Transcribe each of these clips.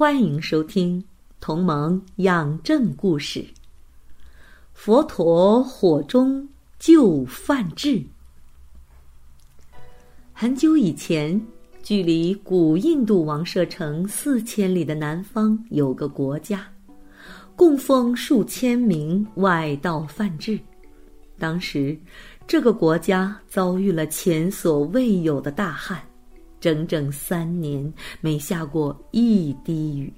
欢迎收听《同盟养正故事》。佛陀火中救范志。很久以前，距离古印度王舍城四千里的南方有个国家，供奉数千名外道梵志。当时，这个国家遭遇了前所未有的大旱。整整三年没下过一滴雨，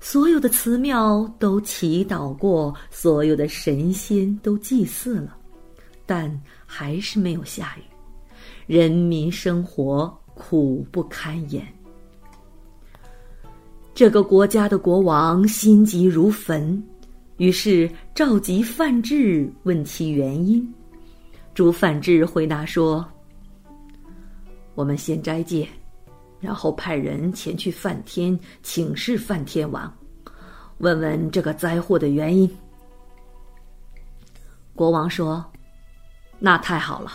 所有的寺庙都祈祷过，所有的神仙都祭祀了，但还是没有下雨，人民生活苦不堪言。这个国家的国王心急如焚，于是召集范志问其原因。朱范志回答说。我们先斋戒，然后派人前去梵天请示梵天王，问问这个灾祸的原因。国王说：“那太好了，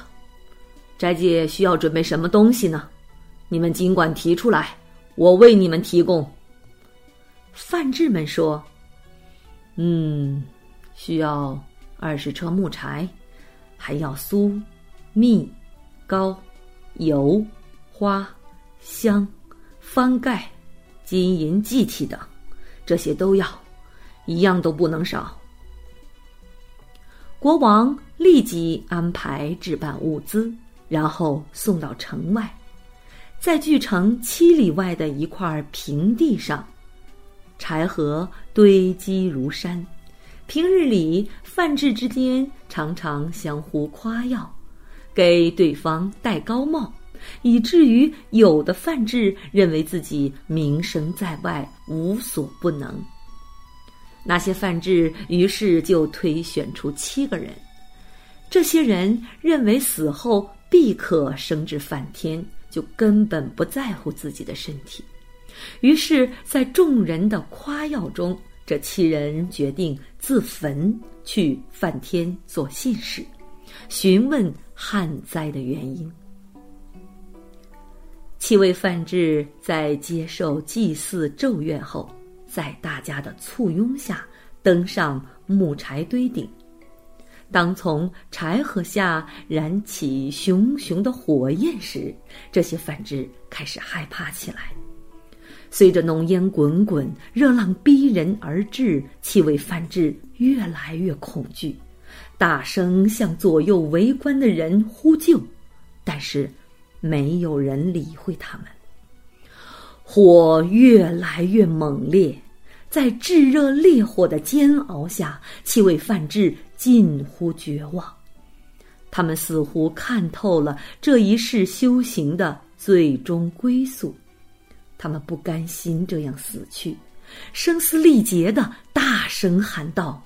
斋戒需要准备什么东西呢？你们尽管提出来，我为你们提供。”范志们说：“嗯，需要二十车木柴，还要酥、蜜、膏。”油、花、香、翻盖、金银祭器等，这些都要，一样都不能少。国王立即安排置办物资，然后送到城外，在距城七里外的一块平地上，柴禾堆积如山。平日里，范志之间常常相互夸耀。给对方戴高帽，以至于有的范志认为自己名声在外，无所不能。那些范志于是就推选出七个人，这些人认为死后必可升至梵天，就根本不在乎自己的身体。于是，在众人的夸耀中，这七人决定自焚去梵天做信使，询问。旱灾的原因。七位范志在接受祭祀咒怨后，在大家的簇拥下登上木柴堆顶。当从柴禾下燃起熊熊的火焰时，这些范志开始害怕起来。随着浓烟滚滚，热浪逼人而至，七位范志越来越恐惧。大声向左右围观的人呼救，但是没有人理会他们。火越来越猛烈，在炙热烈火的煎熬下，七位范志近乎绝望。他们似乎看透了这一世修行的最终归宿，他们不甘心这样死去，声嘶力竭的大声喊道。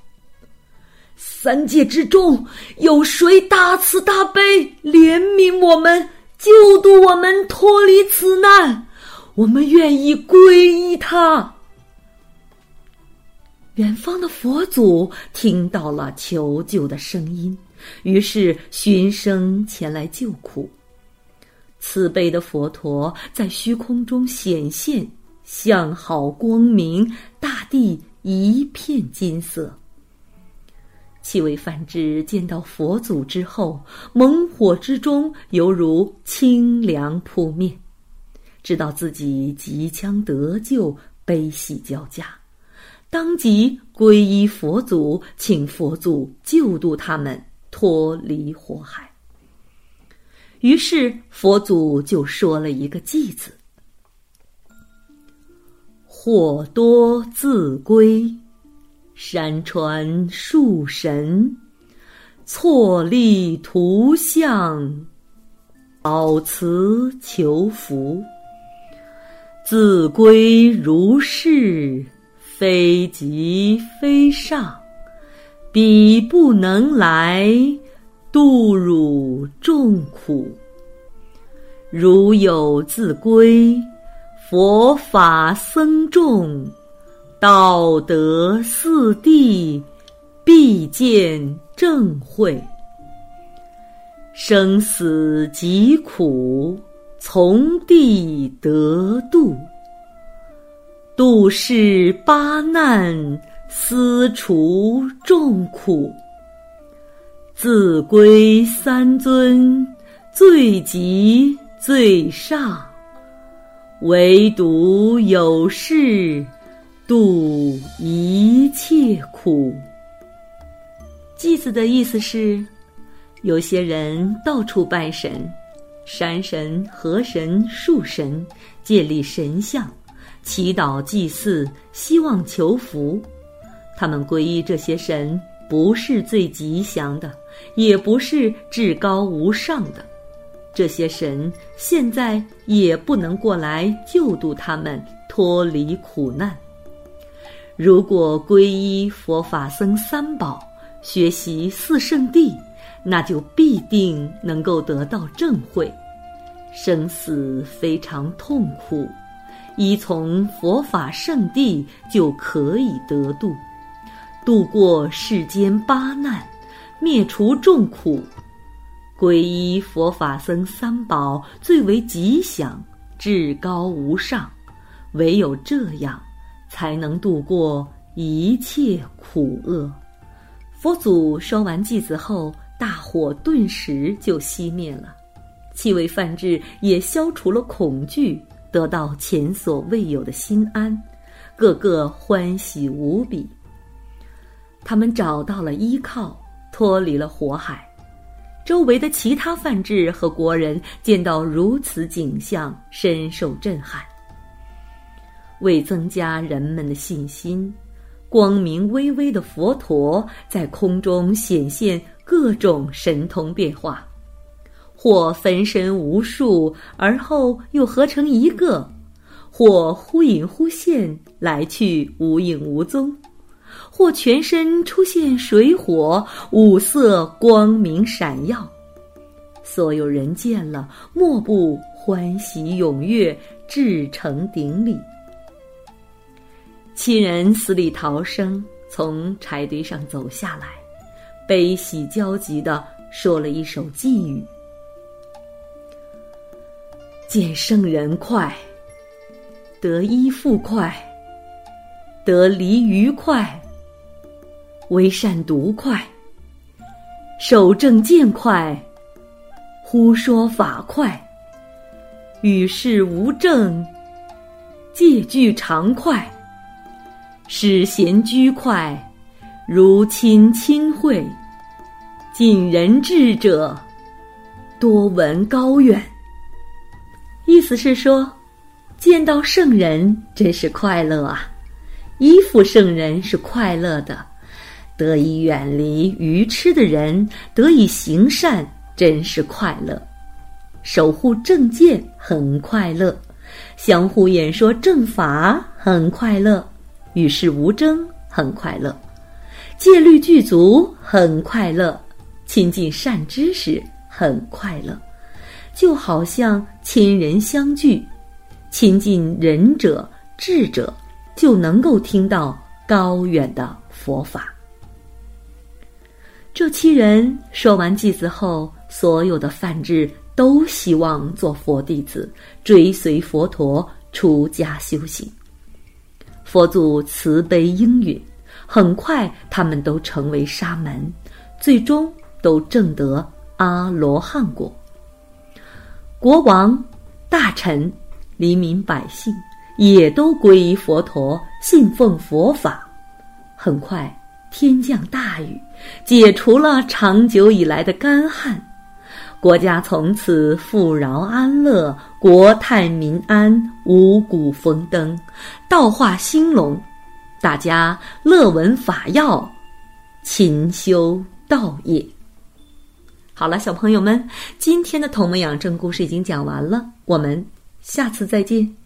三界之中，有谁大慈大悲，怜悯我们，救度我们脱离此难？我们愿意皈依他。远方的佛祖听到了求救的声音，于是寻声前来救苦。慈悲的佛陀在虚空中显现，相好光明，大地一片金色。七位梵志见到佛祖之后，猛火之中犹如清凉扑面，知道自己即将得救，悲喜交加，当即皈依佛祖，请佛祖救度他们脱离火海。于是佛祖就说了一个“偈”字：“火多自归。”山川树神，错立图像，保慈求福。自归如是，非极非上，彼不能来，度汝众苦。如有自归，佛法僧众，道德四谛，必见正慧。生死极苦。从地得度，度世八难，思除众苦。自归三尊，最极最上，唯独有事，度一切苦。祭子的意思是，有些人到处拜神。山神、河神、树神建立神像，祈祷祭祀，希望求福。他们皈依这些神，不是最吉祥的，也不是至高无上的。这些神现在也不能过来救度他们脱离苦难。如果皈依佛法僧三宝，学习四圣谛。那就必定能够得到正慧，生死非常痛苦，依从佛法圣地就可以得度，度过世间八难，灭除众苦。皈依佛法僧三宝最为吉祥，至高无上，唯有这样，才能度过一切苦厄。佛祖说完偈子后。大火顿时就熄灭了，气味梵志也消除了恐惧，得到前所未有的心安，个个欢喜无比。他们找到了依靠，脱离了火海。周围的其他梵志和国人见到如此景象，深受震撼。为增加人们的信心，光明巍巍的佛陀在空中显现。各种神通变化，或分身无数，而后又合成一个；或忽隐忽现，来去无影无踪；或全身出现水火，五色光明闪耀。所有人见了，莫不欢喜踊跃，至诚顶礼。七人死里逃生，从柴堆上走下来。悲喜交集的说了一首寄语：“见圣人快，得衣富快，得离愉快，为善独快，守正见快，忽说法快，与世无争，戒具常快，使贤居快，如亲亲会。”尽人智者，多闻高远。意思是说，见到圣人真是快乐啊！依附圣人是快乐的，得以远离愚痴的人，得以行善，真是快乐。守护正见很快乐，相互演说正法很快乐，与世无争很快乐，戒律具足很快乐。亲近善知识很快乐，就好像亲人相聚，亲近仁者智者，就能够听到高远的佛法。这七人说完偈子后，所有的梵志都希望做佛弟子，追随佛陀出家修行。佛祖慈悲应允，很快他们都成为沙门，最终。都证得阿罗汉果。国王、大臣、黎民百姓也都皈依佛陀，信奉佛法。很快，天降大雨，解除了长久以来的干旱，国家从此富饶安乐，国泰民安，五谷丰登，道化兴隆，大家乐闻法要，勤修道业。好了，小朋友们，今天的《童蒙养正故事已经讲完了，我们下次再见。